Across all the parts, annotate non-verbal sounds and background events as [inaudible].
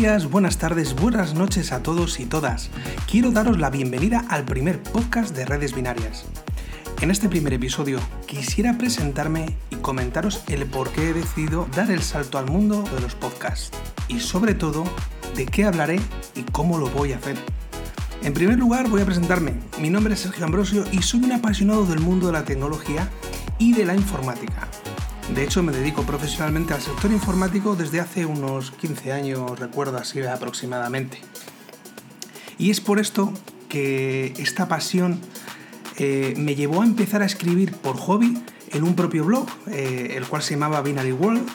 Días, buenas tardes, buenas noches a todos y todas. Quiero daros la bienvenida al primer podcast de Redes Binarias. En este primer episodio quisiera presentarme y comentaros el por qué he decidido dar el salto al mundo de los podcasts y sobre todo de qué hablaré y cómo lo voy a hacer. En primer lugar voy a presentarme. Mi nombre es Sergio Ambrosio y soy un apasionado del mundo de la tecnología y de la informática. De hecho, me dedico profesionalmente al sector informático desde hace unos 15 años, recuerdo así aproximadamente. Y es por esto que esta pasión eh, me llevó a empezar a escribir por hobby en un propio blog, eh, el cual se llamaba Binary World,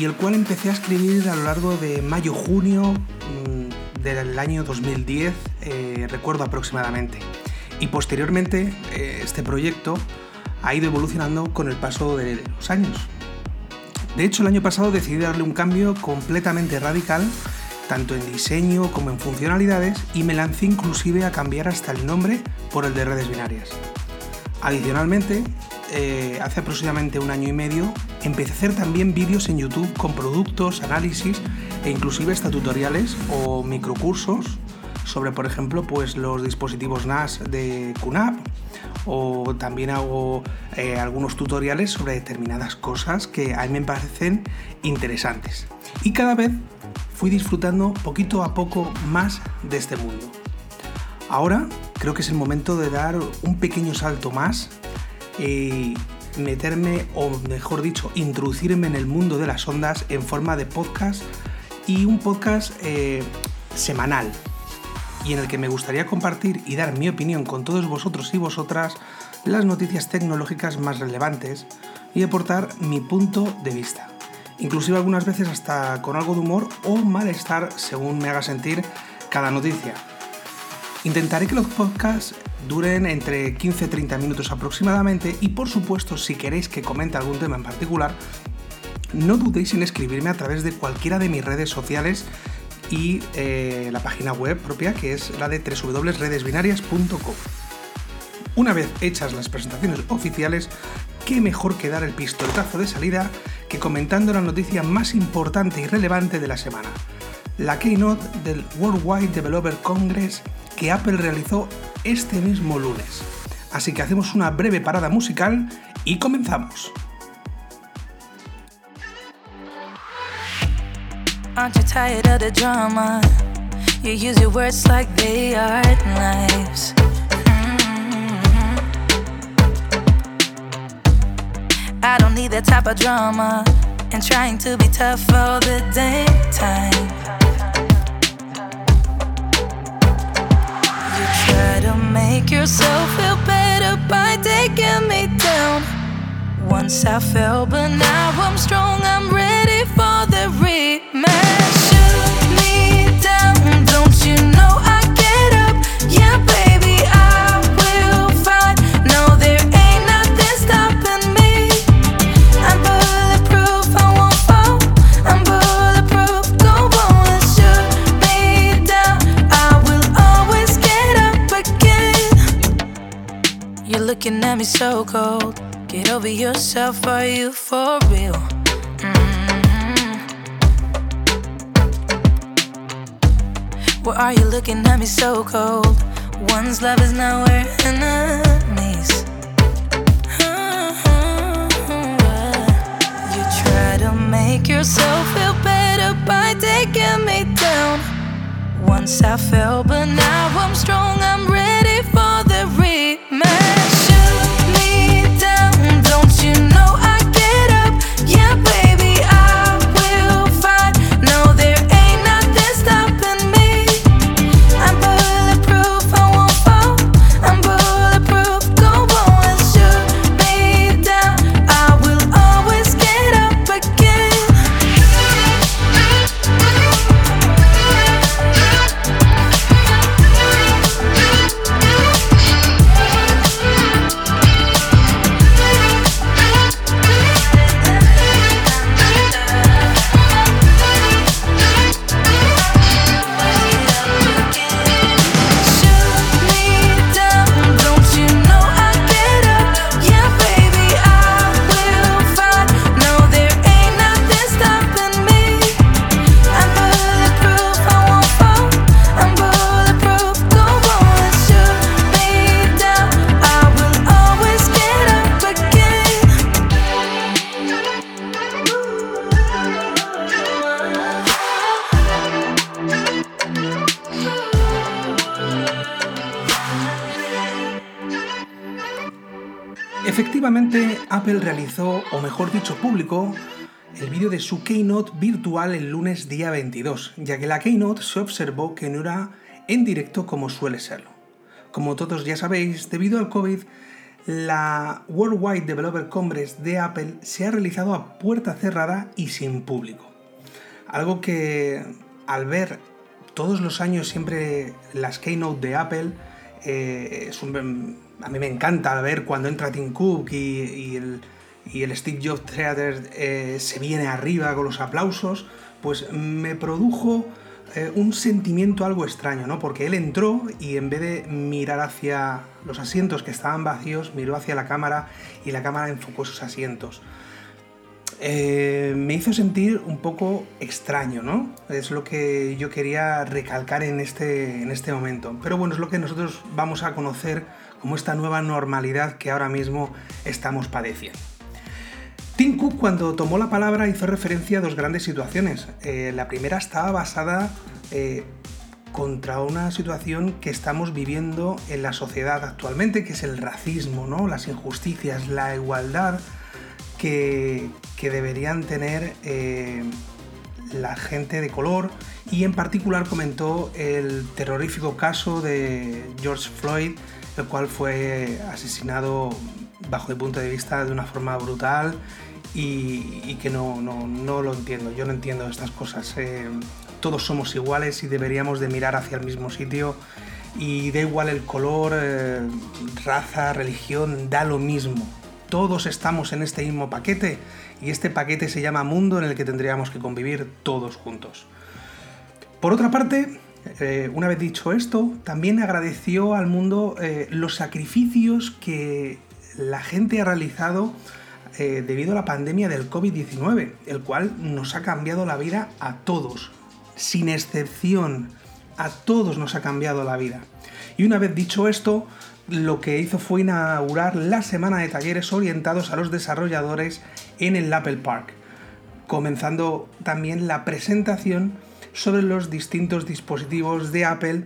y el cual empecé a escribir a lo largo de mayo-junio mm, del año 2010, eh, recuerdo aproximadamente. Y posteriormente este proyecto ha ido evolucionando con el paso de los años. De hecho, el año pasado decidí darle un cambio completamente radical, tanto en diseño como en funcionalidades, y me lancé inclusive a cambiar hasta el nombre por el de redes binarias. Adicionalmente, eh, hace aproximadamente un año y medio, empecé a hacer también vídeos en YouTube con productos, análisis e inclusive hasta tutoriales o microcursos sobre, por ejemplo, pues los dispositivos NAS de QNAP o también hago eh, algunos tutoriales sobre determinadas cosas que a mí me parecen interesantes. Y cada vez fui disfrutando poquito a poco más de este mundo. Ahora creo que es el momento de dar un pequeño salto más y meterme, o mejor dicho, introducirme en el mundo de las ondas en forma de podcast y un podcast eh, semanal, y en el que me gustaría compartir y dar mi opinión con todos vosotros y vosotras las noticias tecnológicas más relevantes y aportar mi punto de vista. Inclusive algunas veces hasta con algo de humor o malestar según me haga sentir cada noticia. Intentaré que los podcasts duren entre 15-30 minutos aproximadamente y por supuesto si queréis que comente algún tema en particular, no dudéis en escribirme a través de cualquiera de mis redes sociales y eh, la página web propia que es la de www.redesbinarias.com. Una vez hechas las presentaciones oficiales, qué mejor que dar el pistoletazo de salida que comentando la noticia más importante y relevante de la semana, la keynote del Worldwide Developer Congress que Apple realizó este mismo lunes. Así que hacemos una breve parada musical y comenzamos. Aren't you tired of the drama? You use your words like they are knives. Mm-hmm. I don't need that type of drama and trying to be tough all the damn time. You try to make yourself feel better by taking me down. Once I fell, but now I'm strong, I'm ready so cold. Get over yourself, are you for real? Mm-hmm. Why are you looking at me so cold? One's love is now we're enemies. Mm-hmm. You try to make yourself feel better by taking me down. Once I fell, but now I'm strong. I'm ready for Efectivamente, Apple realizó, o mejor dicho, publicó el vídeo de su Keynote virtual el lunes día 22, ya que la Keynote se observó que no era en directo como suele serlo. Como todos ya sabéis, debido al COVID, la Worldwide Developer Congress de Apple se ha realizado a puerta cerrada y sin público. Algo que al ver todos los años siempre las Keynote de Apple, eh, es un- a mí me encanta ver cuando entra Tim Cook y, el Steve Jobs Theater eh, se viene arriba con los aplausos, pues me produjo eh, un sentimiento algo extraño, ¿no? Porque él entró y en vez de mirar hacia los asientos que estaban vacíos, miró hacia la cámara y la cámara enfocó esos asientos. Eh, me hizo sentir un poco extraño, ¿no? Es lo que yo quería recalcar en este, en este momento. Pero bueno, es lo que nosotros vamos a conocer como esta nueva normalidad que ahora mismo estamos padeciendo. Tim Cook cuando tomó la palabra hizo referencia a dos grandes situaciones. Eh, la primera estaba basada eh, contra una situación que estamos viviendo en la sociedad actualmente, que es el racismo, ¿no? las injusticias, la igualdad que, deberían tener eh, la gente de color y en particular comentó el terrorífico caso de George Floyd, el cual fue asesinado bajo mi punto de vista de una forma brutal y, que no, no, no, lo entiendo, yo no entiendo estas cosas. Eh, todos somos iguales y deberíamos de mirar hacia el mismo sitio y da igual el color, eh, raza, religión, da lo mismo. Todos estamos en este mismo paquete y este paquete se llama mundo en el que tendríamos que convivir todos juntos. Por otra parte, eh, una vez dicho esto, también agradeció al mundo eh, los sacrificios que la gente ha realizado eh, debido a la pandemia del COVID-19, el cual nos ha cambiado la vida a todos, sin excepción, a todos nos ha cambiado la vida. Y una vez dicho esto, lo que hizo fue inaugurar la semana de talleres orientados a los desarrolladores en el Apple Park, comenzando también la presentación sobre los distintos dispositivos de Apple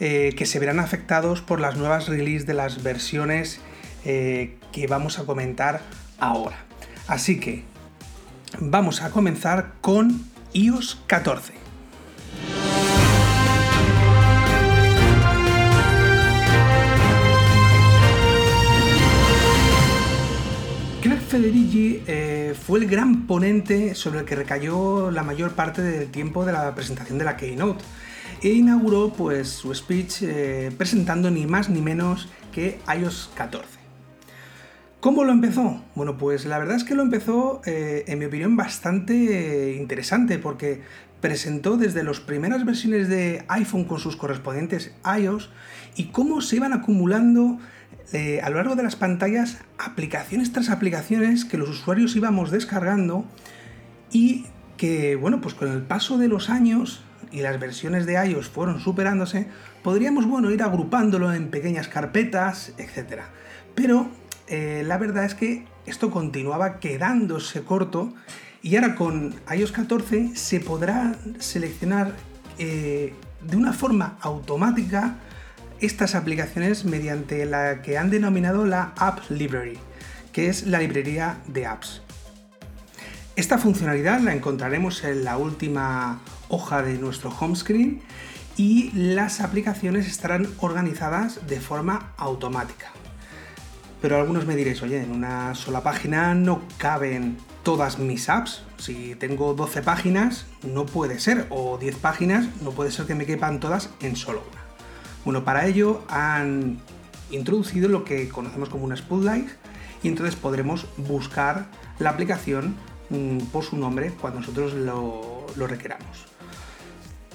eh, que se verán afectados por las nuevas releases de las versiones eh, que vamos a comentar ahora. Así que vamos a comenzar con iOS 14. Federici eh, fue el gran ponente sobre el que recayó la mayor parte del tiempo de la presentación de la Keynote e inauguró pues, su speech eh, presentando ni más ni menos que iOS 14. ¿Cómo lo empezó? Bueno, pues la verdad es que lo empezó, eh, en mi opinión, bastante interesante porque presentó desde las primeras versiones de iPhone con sus correspondientes iOS y cómo se iban acumulando eh, a lo largo de las pantallas aplicaciones tras aplicaciones que los usuarios íbamos descargando y que, bueno, pues con el paso de los años y las versiones de iOS fueron superándose, podríamos, bueno, ir agrupándolo en pequeñas carpetas, etc. Pero eh, la verdad es que esto continuaba quedándose corto y ahora con iOS 14 se podrá seleccionar eh, de una forma automática estas aplicaciones mediante la que han denominado la App Library, que es la librería de apps. Esta funcionalidad la encontraremos en la última hoja de nuestro home screen y las aplicaciones estarán organizadas de forma automática. Pero algunos me diréis, oye, en una sola página no caben todas mis apps. Si tengo 12 páginas, no puede ser, o 10 páginas, no puede ser que me quepan todas en solo una. Bueno, para ello han introducido lo que conocemos como una Spotlight y entonces podremos buscar la aplicación mm, por su nombre cuando nosotros lo, requeramos.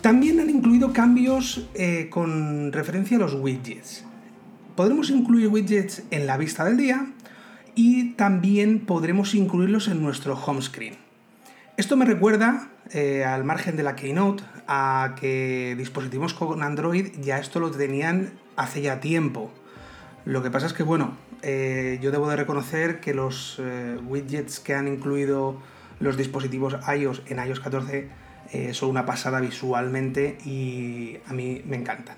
También han incluido cambios eh, con referencia a los widgets. Podremos incluir widgets en la vista del día y también podremos incluirlos en nuestro home screen. Esto me recuerda, eh, al margen de la Keynote, a que dispositivos con Android ya esto lo tenían hace ya tiempo. Lo que pasa es que, bueno, eh, yo debo de reconocer que los eh, widgets que han incluido los dispositivos iOS en iOS 14 son una pasada visualmente y a mí me encantan.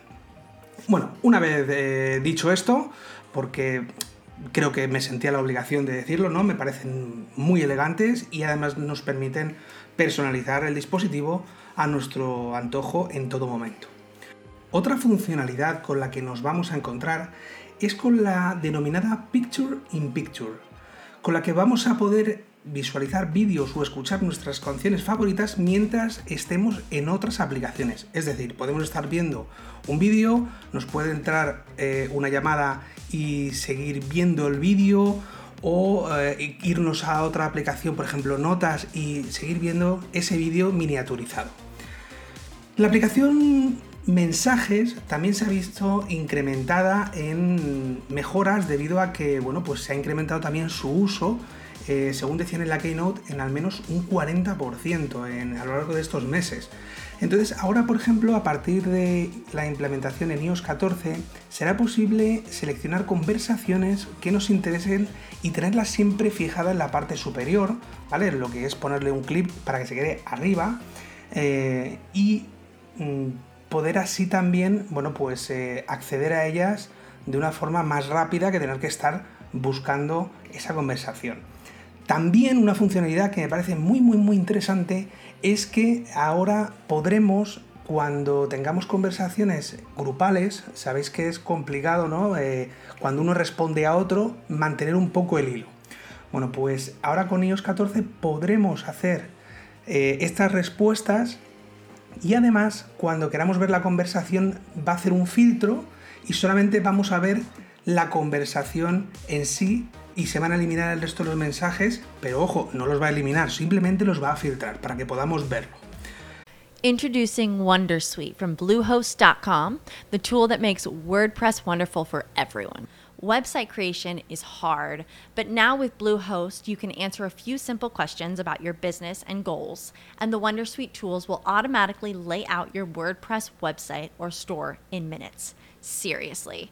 Bueno, una vez dicho esto, porque creo que me sentía la obligación de decirlo, ¿no? Me parecen muy elegantes y además nos permiten personalizar el dispositivo a nuestro antojo en todo momento. Otra funcionalidad con la que nos vamos a encontrar es con la denominada Picture in Picture, con la que vamos a poder visualizar vídeos o escuchar nuestras canciones favoritas mientras estemos en otras aplicaciones. Es decir, podemos estar viendo un vídeo, nos puede entrar eh, una llamada y seguir viendo el vídeo o eh, irnos a otra aplicación, por ejemplo, notas y seguir viendo ese vídeo miniaturizado. La aplicación mensajes también se ha visto incrementada en mejoras debido a que bueno, pues se ha incrementado también su uso eh, según decían en la Keynote, en al menos un 40% en, a lo largo de estos meses. Entonces, ahora, por ejemplo, a partir de la implementación en iOS 14, será posible seleccionar conversaciones que nos interesen y tenerlas siempre fijadas en la parte superior, ¿vale? Lo que es ponerle un clip para que se quede arriba eh, y mm, poder así también, bueno, pues eh, acceder a ellas de una forma más rápida que tener que estar buscando esa conversación. También una funcionalidad que me parece muy muy muy interesante es que ahora podremos cuando tengamos conversaciones grupales, sabéis que es complicado, ¿no? Eh, cuando uno responde a otro, mantener un poco el hilo. Bueno, pues ahora con iOS 14 podremos hacer eh, estas respuestas y además cuando queramos ver la conversación va a hacer un filtro y solamente vamos a ver la conversación en sí y se van a eliminar el resto de los mensajes, pero ojo, no los va a eliminar, simplemente los va a filtrar para que podamos verlo. Introducing Wondersuite from Bluehost.com, the tool that makes WordPress wonderful for everyone. Website creation is hard, but now with Bluehost, you can answer a few simple questions about your business and goals, and the Wondersuite tools will automatically lay out your WordPress website or store in minutes. Seriously.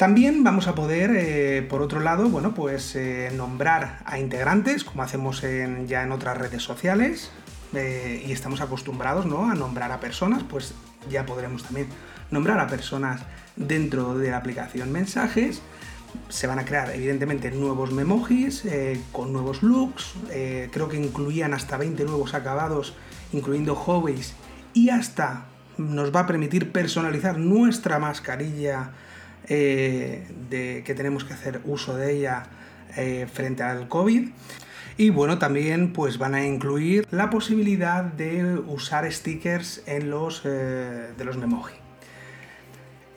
También vamos a poder, eh, por otro lado, bueno, pues eh, nombrar a integrantes, como hacemos ya en otras redes sociales, eh, y estamos acostumbrados ¿no? a nombrar a personas, pues ya podremos también nombrar a personas dentro de la aplicación mensajes. Se van a crear evidentemente nuevos memojis con nuevos looks, creo que incluían hasta 20 nuevos acabados, incluyendo hobbies, y hasta nos va a permitir personalizar nuestra mascarilla eh, de, que tenemos que hacer uso de ella frente al COVID. Y bueno, también pues van a incluir la posibilidad de usar stickers en los, de los memoji.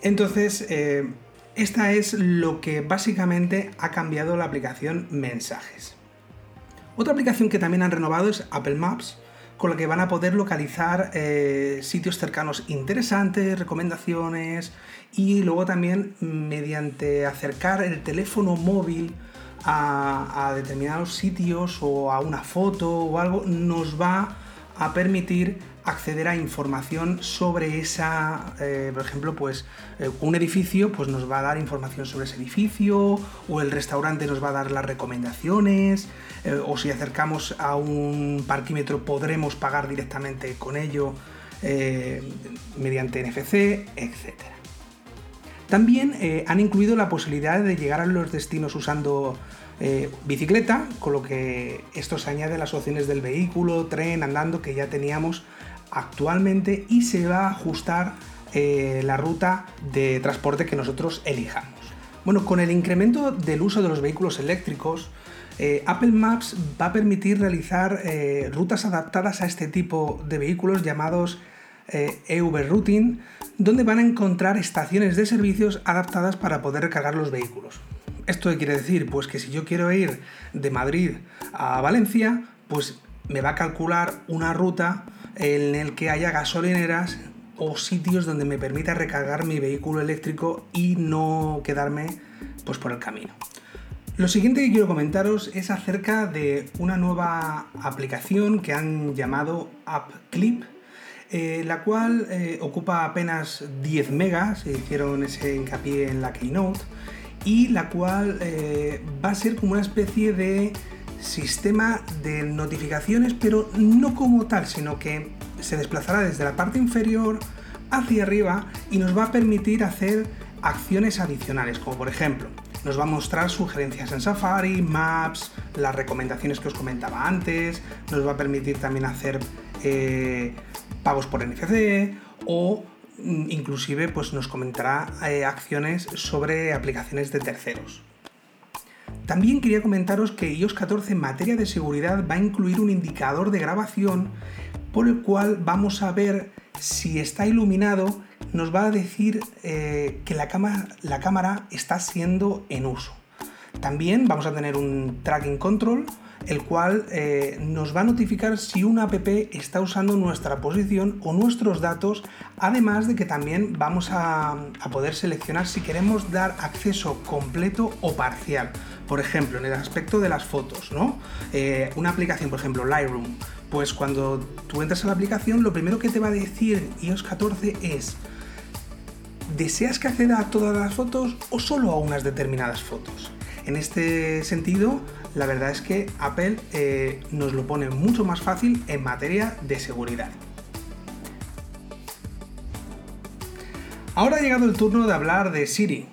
Entonces, eh, esta es lo que básicamente ha cambiado la aplicación Mensajes. Otra aplicación que también han renovado es Apple Maps, con la que van a poder localizar eh, sitios cercanos interesantes, recomendaciones y luego también mediante acercar el teléfono móvil a, determinados sitios o a una foto o algo, nos va a permitir acceder a información sobre esa, eh, por ejemplo, pues eh, un edificio pues nos va a dar información sobre ese edificio, o el restaurante nos va a dar las recomendaciones, eh, o si acercamos a un parquímetro podremos pagar directamente con ello mediante NFC, etc. También han incluido la posibilidad de llegar a los destinos usando bicicleta, con lo que esto se añade a las opciones del vehículo, tren, andando que ya teníamos actualmente y se va a ajustar eh, la ruta de transporte que nosotros elijamos. Bueno, con el incremento del uso de los vehículos eléctricos, eh, Apple Maps va a permitir realizar eh, rutas adaptadas a este tipo de vehículos llamados EV e Routing, donde van a encontrar estaciones de servicios adaptadas para poder recargar los vehículos. ¿Esto quiere decir? Pues que si yo quiero ir de Madrid a Valencia, pues me va a calcular una ruta en el que haya gasolineras o sitios donde me permita recargar mi vehículo eléctrico y no quedarme pues, por el camino. Lo siguiente que quiero comentaros es acerca de una nueva aplicación que han llamado AppClip, eh, la cual eh, ocupa apenas 10 megas, hicieron ese hincapié en la Keynote, y la cual eh, va a ser como una especie de sistema de notificaciones, pero no como tal, sino que se desplazará desde la parte inferior hacia arriba y nos va a permitir hacer acciones adicionales, como por ejemplo, nos va a mostrar sugerencias en Safari, Maps, las recomendaciones que os comentaba antes, nos va a permitir también hacer eh, pagos por NFC o mm, inclusive pues nos comentará eh, acciones sobre aplicaciones de terceros. También quería comentaros que iOS 14 en materia de seguridad va a incluir un indicador de grabación por el cual vamos a ver si está iluminado, nos va a decir eh, que la, la cámara está siendo en uso. También vamos a tener un tracking control el cual eh, nos va a notificar si una app está usando nuestra posición o nuestros datos, además de que también vamos a, poder seleccionar si queremos dar acceso completo o parcial. Por ejemplo, en el aspecto de las fotos, ¿no? Eh, una aplicación, por ejemplo, Lightroom, pues cuando tú entras a la aplicación, lo primero que te va a decir iOS 14 es ¿Deseas que acceda a todas las fotos o solo a unas determinadas fotos? En este sentido, la verdad es que Apple eh, nos lo pone mucho más fácil en materia de seguridad. Ahora ha llegado el turno de hablar de Siri.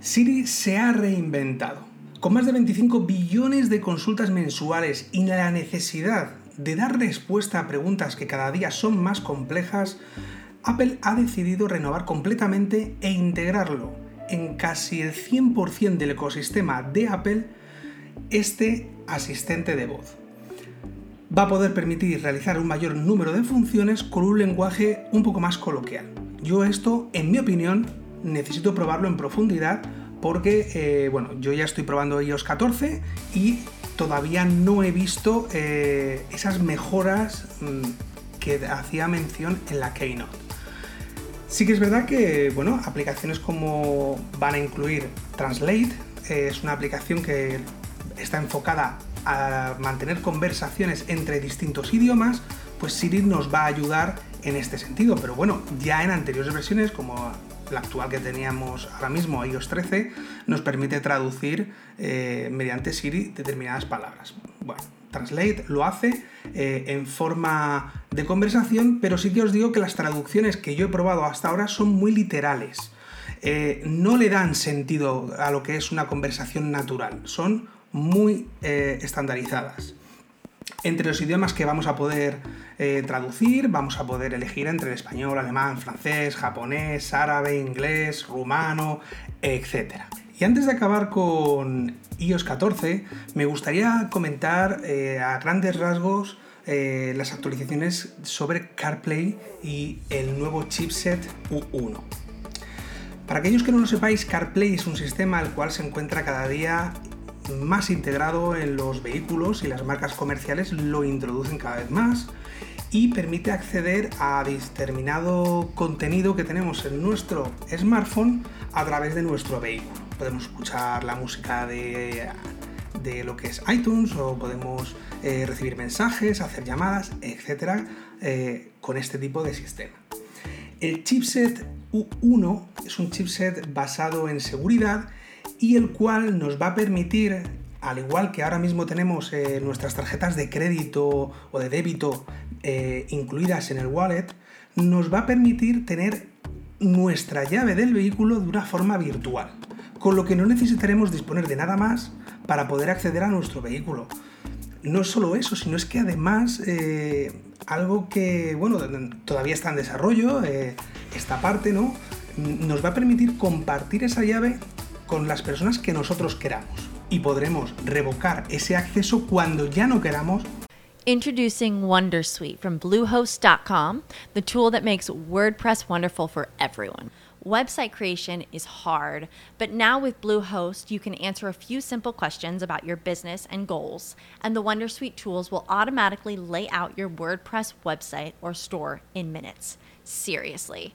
Siri se ha reinventado. Con más de 25 billones de consultas mensuales y la necesidad de dar respuesta a preguntas que cada día son más complejas, Apple ha decidido renovar completamente e integrarlo en casi el 100% del ecosistema de Apple este asistente de voz. Va a poder permitir realizar un mayor número de funciones con un lenguaje un poco más coloquial. Yo esto, en mi opinión, necesito probarlo en profundidad porque, eh, bueno, yo ya estoy probando iOS 14 y todavía no he visto eh, esas mejoras mm, que hacía mención en la Keynote. Sí que es verdad que, bueno, aplicaciones como van a incluir Translate, eh, es una aplicación que está enfocada a mantener conversaciones entre distintos idiomas, pues Siri nos va a ayudar en este sentido. Pero bueno, ya en anteriores versiones, como la actual que teníamos ahora mismo, iOS 13, nos permite traducir eh, mediante Siri determinadas palabras. Bueno, Translate lo hace eh, en forma de conversación, pero sí que os digo que las traducciones que yo he probado hasta ahora son muy literales. Eh, no le dan sentido a lo que es una conversación natural, son muy eh, estandarizadas. Entre los idiomas que vamos a poder traducir, vamos a poder elegir entre el español, alemán, francés, japonés, árabe, inglés, rumano, etc. Y antes de acabar con iOS 14, me gustaría comentar eh, a grandes rasgos eh, las actualizaciones sobre CarPlay y el nuevo chipset U1. Para aquellos que no lo sepáis, CarPlay es un sistema el cual se encuentra cada día más integrado en los vehículos y las marcas comerciales lo introducen cada vez más y permite acceder a determinado contenido que tenemos en nuestro smartphone a través de nuestro vehículo. Podemos escuchar la música de, lo que es iTunes o podemos eh, recibir mensajes, hacer llamadas, etcétera, eh, con este tipo de sistema. El chipset U1 es un chipset basado en seguridad y el cual nos va a permitir al igual que ahora mismo tenemos eh, nuestras tarjetas de crédito o de débito eh, incluidas en el wallet, nos va a permitir tener nuestra llave del vehículo de una forma virtual, con lo que no necesitaremos disponer de nada más para poder acceder a nuestro vehículo. No es solo eso, sino es que además eh, algo que, bueno, todavía está en desarrollo, esta parte, ¿no? Nos va a permitir compartir esa llave con las personas que nosotros queramos y podremos revocar ese acceso cuando ya no queramos. Introducing Wondersuite from Bluehost.com, the tool that makes WordPress wonderful for everyone. Website creation is hard, but now with Bluehost, you can answer a few simple questions about your business and goals, and the Wondersuite tools will automatically lay out your WordPress website or store in minutes. Seriously.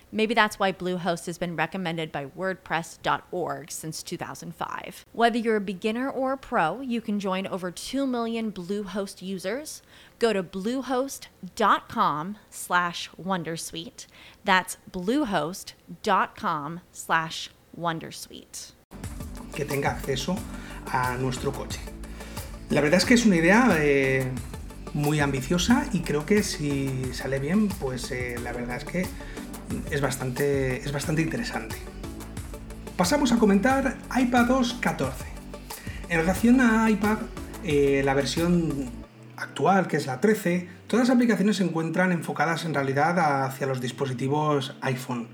Maybe that's why Bluehost has been recommended by WordPress.org since 2005. Whether you're a beginner or a pro, you can join over 2 million Bluehost users. Go to bluehost.com slash Wondersuite. That's bluehost.com slash Wondersuite. Que tenga acceso a nuestro coche. La verdad es que es una idea... Eh muy ambiciosa y creo que si sale bien, pues eh, la verdad es que es bastante, es bastante interesante. Pasamos a comentar iPadOS 14. En relación a iPad, eh, la versión actual, que es la 13, todas las aplicaciones se encuentran enfocadas en realidad hacia los dispositivos iPhone.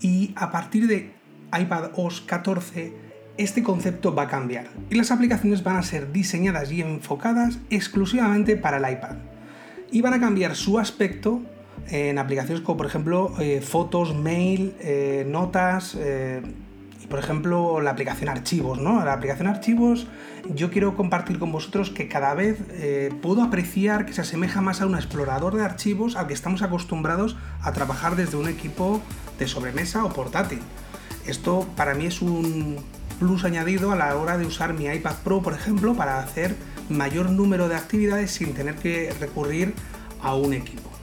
Y a partir de iPadOS 14, este concepto va a cambiar y las aplicaciones van a ser diseñadas y enfocadas exclusivamente para el iPad. Y van a cambiar su aspecto en aplicaciones como por ejemplo eh, fotos, mail, eh, notas eh, y por ejemplo la aplicación archivos. ¿no? La aplicación archivos yo quiero compartir con vosotros que cada vez puedo apreciar que se asemeja más a un explorador de archivos al que estamos acostumbrados a trabajar desde un equipo de sobremesa o portátil. Esto para mí es un, plus añadido a la hora de usar mi iPad Pro, por ejemplo, para hacer mayor número de actividades sin tener que recurrir a un equipo.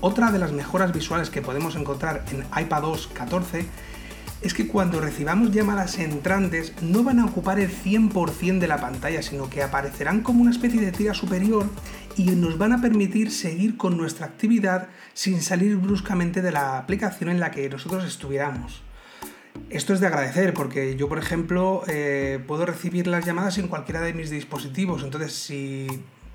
Otra de las mejoras visuales que podemos encontrar en iPadOS 14 es que cuando recibamos llamadas entrantes no van a ocupar el 100% de la pantalla, sino que aparecerán como una especie de tira superior y nos van a permitir seguir con nuestra actividad sin salir bruscamente de la aplicación en la que nosotros estuviéramos. Esto es de agradecer porque yo, por ejemplo, eh, puedo recibir las llamadas en cualquiera de mis dispositivos. Entonces, si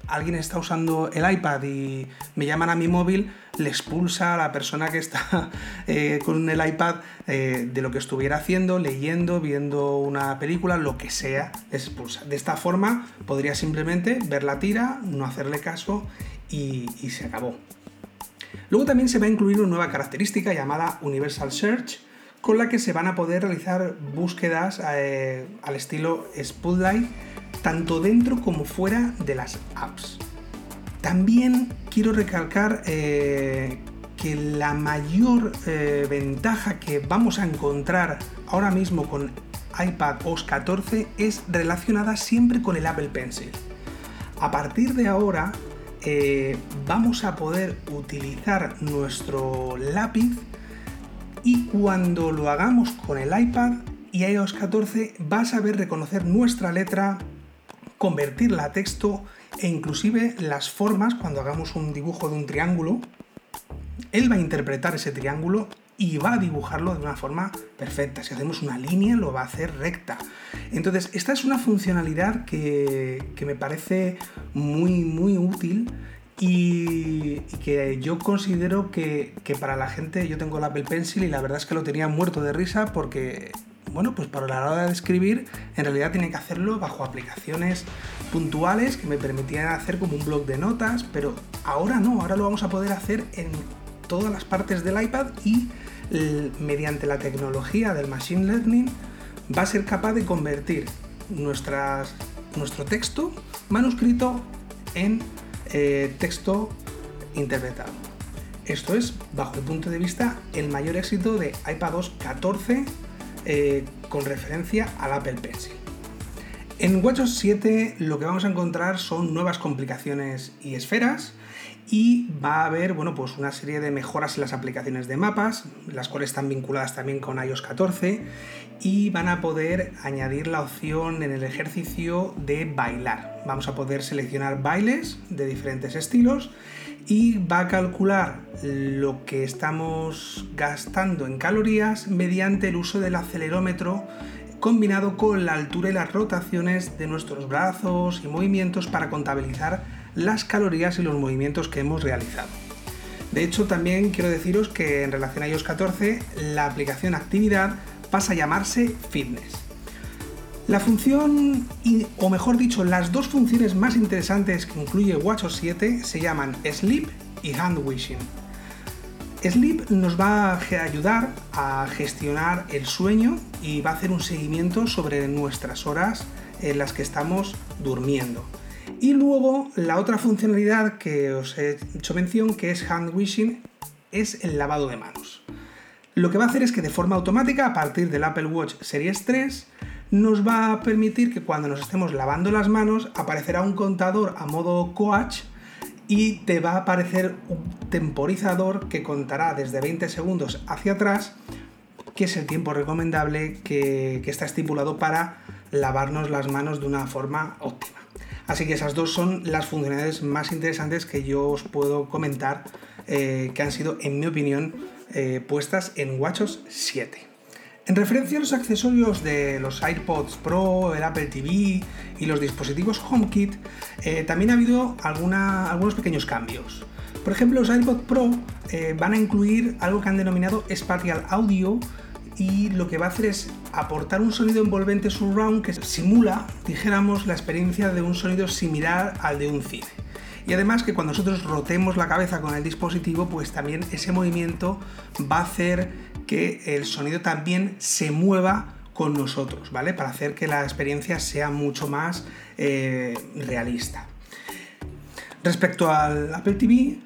alguien está usando el iPad y me llaman a mi móvil, le expulsa a la persona que está [laughs] eh, con el iPad eh, de lo que estuviera haciendo, leyendo, viendo una película, lo que sea, expulsa. De esta forma podría simplemente ver la tira, no hacerle caso y se acabó. Luego también se va a incluir una nueva característica llamada Universal Search, con la que se van a poder realizar búsquedas eh, al estilo Spotlight tanto dentro como fuera de las apps. También quiero recalcar eh, que la mayor eh, ventaja que vamos a encontrar ahora mismo con iPad OS 14 es relacionada siempre con el Apple Pencil. A partir de ahora eh, vamos a poder utilizar nuestro lápiz y cuando lo hagamos con el iPad y iOS 14 va a saber reconocer nuestra letra, convertirla a texto e inclusive las formas cuando hagamos un dibujo de un triángulo. Él va a interpretar ese triángulo y va a dibujarlo de una forma perfecta. Si hacemos una línea, lo va a hacer recta. Entonces, esta es una funcionalidad que, me parece muy, muy útil y, que yo considero que, que, para la gente, yo tengo el Apple Pencil y la verdad es que lo tenía muerto de risa porque, bueno, pues para la hora de escribir, en realidad tiene que hacerlo bajo aplicaciones puntuales que me permitían hacer como un blog de notas, pero ahora no, ahora lo vamos a poder hacer en todas las partes del iPad y mediante la tecnología del Machine Learning va a ser capaz de convertir nuestro texto manuscrito en eh, texto interpretado. Esto es, bajo el punto de vista, el mayor éxito de iPadOS 14 eh, con referencia al Apple Pencil. En WatchOS 7 lo que vamos a encontrar son nuevas complicaciones y esferas y va a haber bueno, pues una serie de mejoras en las aplicaciones de mapas, las cuales están vinculadas también con iOS 14 y van a poder añadir la opción en el ejercicio de bailar. Vamos a poder seleccionar bailes de diferentes estilos y va a calcular lo que estamos gastando en calorías mediante el uso del acelerómetro combinado con la altura y las rotaciones de nuestros brazos y movimientos para contabilizar las calorías y los movimientos que hemos realizado. De hecho, también quiero deciros que en relación a iOS 14, la aplicación Actividad pasa a llamarse Fitness. La función, o mejor dicho, las dos funciones más interesantes que incluye WatchOS 7 se llaman Sleep y Hand Wishing. Sleep nos va a ayudar a gestionar el sueño y va a hacer un seguimiento sobre nuestras horas en las que estamos durmiendo. Y luego la otra funcionalidad que os he hecho mención, que es hand washing, es el lavado de manos. Lo que va a hacer es que de forma automática, a partir del Apple Watch Series 3, nos va a permitir que cuando nos estemos lavando las manos aparecerá un contador a modo coach y te va a aparecer un temporizador que contará desde 20 segundos hacia atrás, que es el tiempo recomendable que, está estipulado para lavarnos las manos de una forma óptima. Así que esas dos son las funcionalidades más interesantes que yo os puedo comentar eh, que han sido, en mi opinión, eh, puestas en WatchOS 7. En referencia a los accesorios de los AirPods Pro, el Apple TV y los dispositivos HomeKit, eh, también ha habido algunos pequeños cambios. Por ejemplo, los AirPods Pro van a incluir algo que han denominado Spatial Audio, y lo que va a hacer es aportar un sonido envolvente surround que simula, dijéramos, la experiencia de un sonido similar al de un cine. Y además que cuando nosotros rotemos la cabeza con el dispositivo, pues también ese movimiento va a hacer que el sonido también se mueva con nosotros, ¿vale? Para hacer que la experiencia sea mucho más eh, realista. Respecto al Apple TV,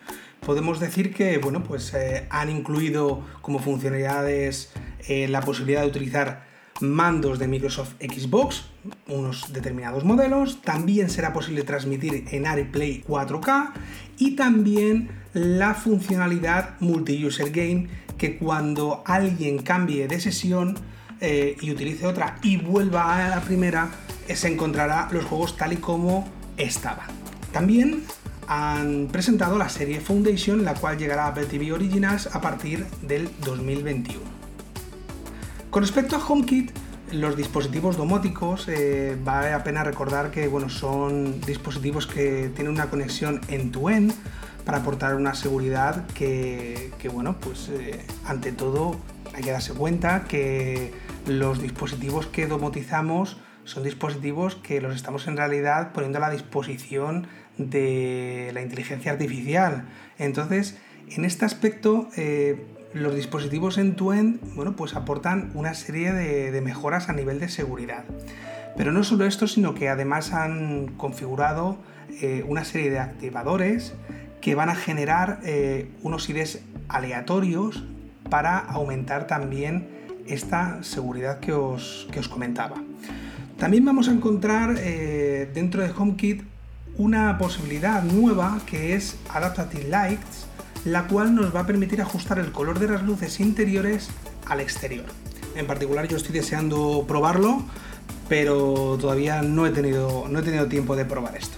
podemos decir que, bueno, pues eh, han incluido como funcionalidades eh, la posibilidad de utilizar mandos de Microsoft Xbox, unos determinados modelos, también será posible transmitir en AirPlay 4K y también la funcionalidad multi-user game que cuando alguien cambie de sesión eh, y utilice otra y vuelva a la primera, eh, se encontrará los juegos tal y como estaban. También han presentado la serie Foundation, la cual llegará a Apple TV Originals a partir del 2021. Con respecto a HomeKit, los dispositivos domóticos, eh, vale la pena recordar que bueno, son dispositivos que tienen una conexión end-to-end para aportar una seguridad que, bueno, pues eh, ante todo hay que darse cuenta que los dispositivos que domotizamos son dispositivos que los estamos en realidad poniendo a la disposición de la inteligencia artificial. Entonces, en este aspecto, eh, los dispositivos end-to-end, bueno, pues aportan una serie de, mejoras a nivel de seguridad. Pero no solo esto, sino que además han configurado eh, una serie de activadores que van a generar eh, unos IDs aleatorios para aumentar también esta seguridad que os, os comentaba. También vamos a encontrar eh, dentro de HomeKit una posibilidad nueva que es Adaptative Lights, la cual nos va a permitir ajustar el color de las luces interiores al exterior. En particular yo estoy deseando probarlo, pero todavía no he tenido, no he tenido tiempo de probar esto.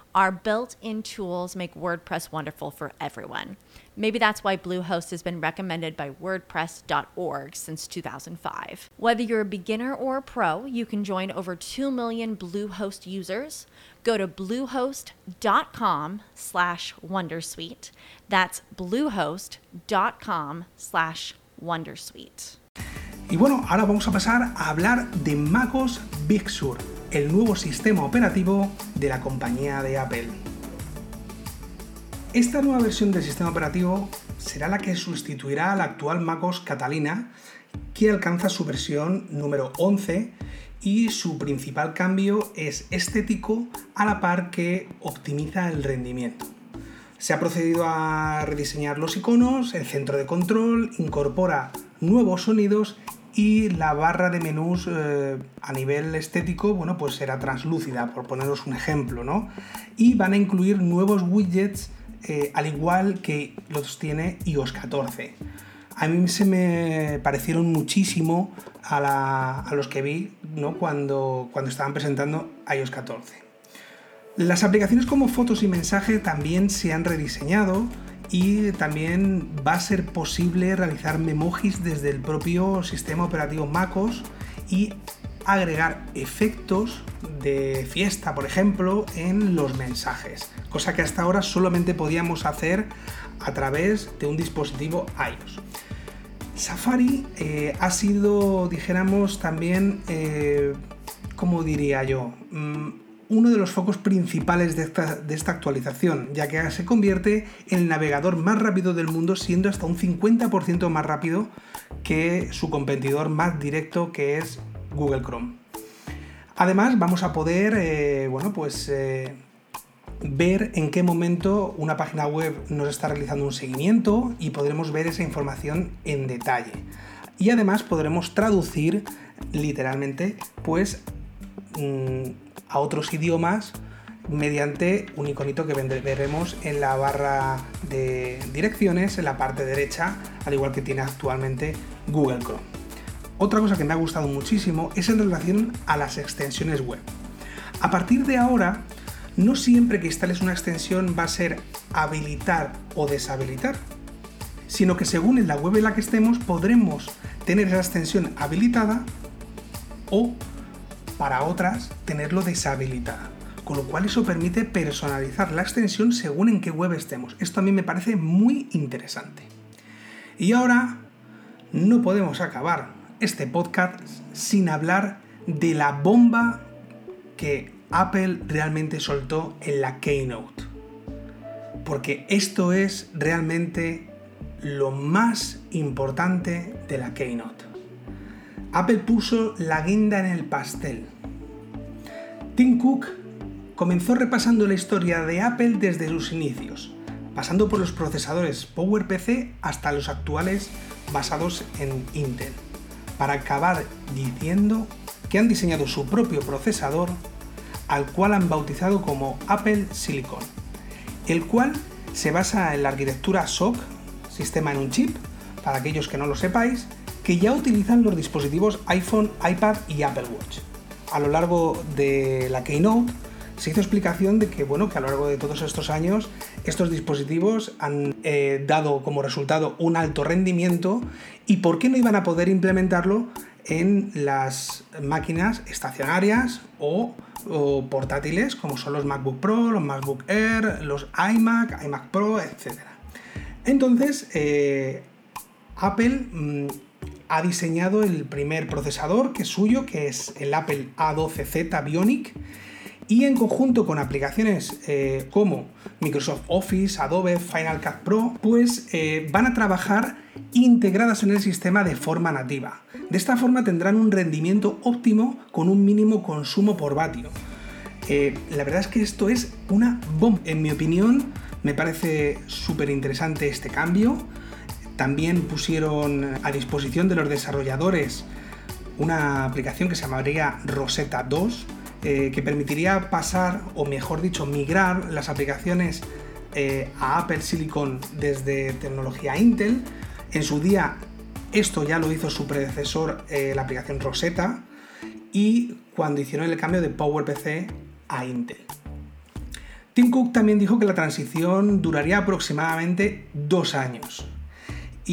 Our built in tools make WordPress wonderful for everyone. Maybe that's why Bluehost has been recommended by WordPress.org since 2005. Whether you're a beginner or a pro, you can join over 2 million Bluehost users. Go to bluehost.com slash Wondersuite. That's bluehost.com slash Wondersuite. Y bueno, ahora vamos a pasar a hablar de MacOS Big Sur. El nuevo sistema operativo de la compañía de Apple. Esta nueva versión del sistema operativo será la que sustituirá a la actual MacOS Catalina, que alcanza su versión número 11 y su principal cambio es estético a la par que optimiza el rendimiento. Se ha procedido a rediseñar los iconos, el centro de control, incorpora nuevos sonidos y la barra de menús eh, a nivel estético, bueno, pues será translúcida, por poneros un ejemplo, ¿no? Y van a incluir nuevos widgets, eh, al igual que los tiene iOS 14. A mí se me parecieron muchísimo a, los que vi ¿no? cuando, cuando estaban presentando iOS 14. Las aplicaciones como fotos y mensaje también se han rediseñado, y también va a ser posible realizar memojis desde el propio sistema operativo MacOS y agregar efectos de fiesta, por ejemplo, en los mensajes, cosa que hasta ahora solamente podíamos hacer a través de un dispositivo iOS. Safari eh, ha sido, dijéramos, también, eh, ¿cómo diría yo? Mm, uno de los focos principales de esta, actualización, ya que se convierte en el navegador más rápido del mundo, siendo hasta un 50% más rápido que su competidor más directo, que es Google Chrome. Además, vamos a poder, eh, bueno, pues eh, ver en qué momento una página web nos está realizando un seguimiento y podremos ver esa información en detalle. Y además podremos traducir literalmente, pues, mm, a otros idiomas mediante un iconito que veremos en la barra de direcciones en la parte derecha, al igual que tiene actualmente Google Chrome. Otra cosa que me ha gustado muchísimo es en relación a las extensiones web. A partir de ahora, no siempre que instales una extensión va a ser habilitar o deshabilitar, sino que según en la web en la que estemos podremos tener esa extensión habilitada o para otras tenerlo deshabilitada. Con lo cual eso permite personalizar la extensión según en qué web estemos. Esto a mí me parece muy interesante. Y ahora no podemos acabar este podcast sin hablar de la bomba que Apple realmente soltó en la Keynote. Porque esto es realmente lo más importante de la Keynote. Apple puso la guinda en el pastel. Tim Cook comenzó repasando la historia de Apple desde sus inicios, pasando por los procesadores PowerPC hasta los actuales basados en Intel, para acabar diciendo que han diseñado su propio procesador, al cual han bautizado como Apple Silicon, el cual se basa en la arquitectura SOC, sistema en un chip, para aquellos que no lo sepáis, que ya utilizan los dispositivos iPhone, iPad y Apple Watch. A lo largo de la Keynote se hizo explicación de que, bueno, que a lo largo de todos estos años estos dispositivos han eh, dado como resultado un alto rendimiento y por qué no iban a poder implementarlo en las máquinas estacionarias o, portátiles como son los MacBook Pro, los MacBook Air, los iMac, iMac Pro, etc. Entonces, eh, Apple mm, ha diseñado el primer procesador que es suyo, que es el Apple A12Z Bionic, y en conjunto con aplicaciones eh, como Microsoft Office, Adobe, Final Cut Pro, pues eh, van a trabajar integradas en el sistema de forma nativa. De esta forma tendrán un rendimiento óptimo con un mínimo consumo por vatio. Eh, la verdad es que esto es una bomba. En mi opinión, me parece súper interesante este cambio. También pusieron a disposición de los desarrolladores una aplicación que se llamaría Rosetta 2, eh, que permitiría pasar, o mejor dicho, migrar las aplicaciones eh, a Apple Silicon desde tecnología Intel. En su día esto ya lo hizo su predecesor, eh, la aplicación Rosetta, y cuando hicieron el cambio de PowerPC a Intel. Tim Cook también dijo que la transición duraría aproximadamente dos años.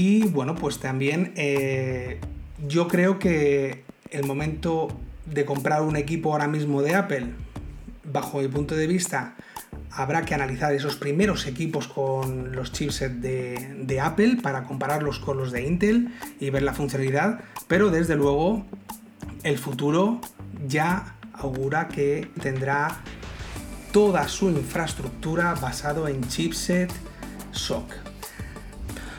Y bueno, pues también eh, yo creo que el momento de comprar un equipo ahora mismo de Apple, bajo mi punto de vista, habrá que analizar esos primeros equipos con los chipsets de, Apple para compararlos con los de Intel y ver la funcionalidad, pero desde luego el futuro ya augura que tendrá toda su infraestructura basado en chipset SOC.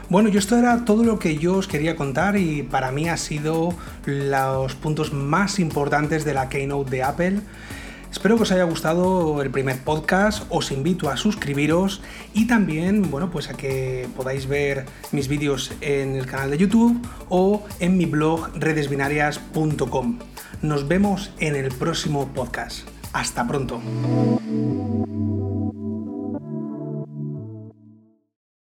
Bueno, yo esto era todo lo que yo os quería contar y para mí ha sido los puntos más importantes de la keynote de Apple. Espero que os haya gustado el primer podcast, os invito a suscribiros y también, bueno, pues a que podáis ver mis vídeos en el canal de YouTube o en mi blog redesbinarias.com. Nos vemos en el próximo podcast. Hasta pronto.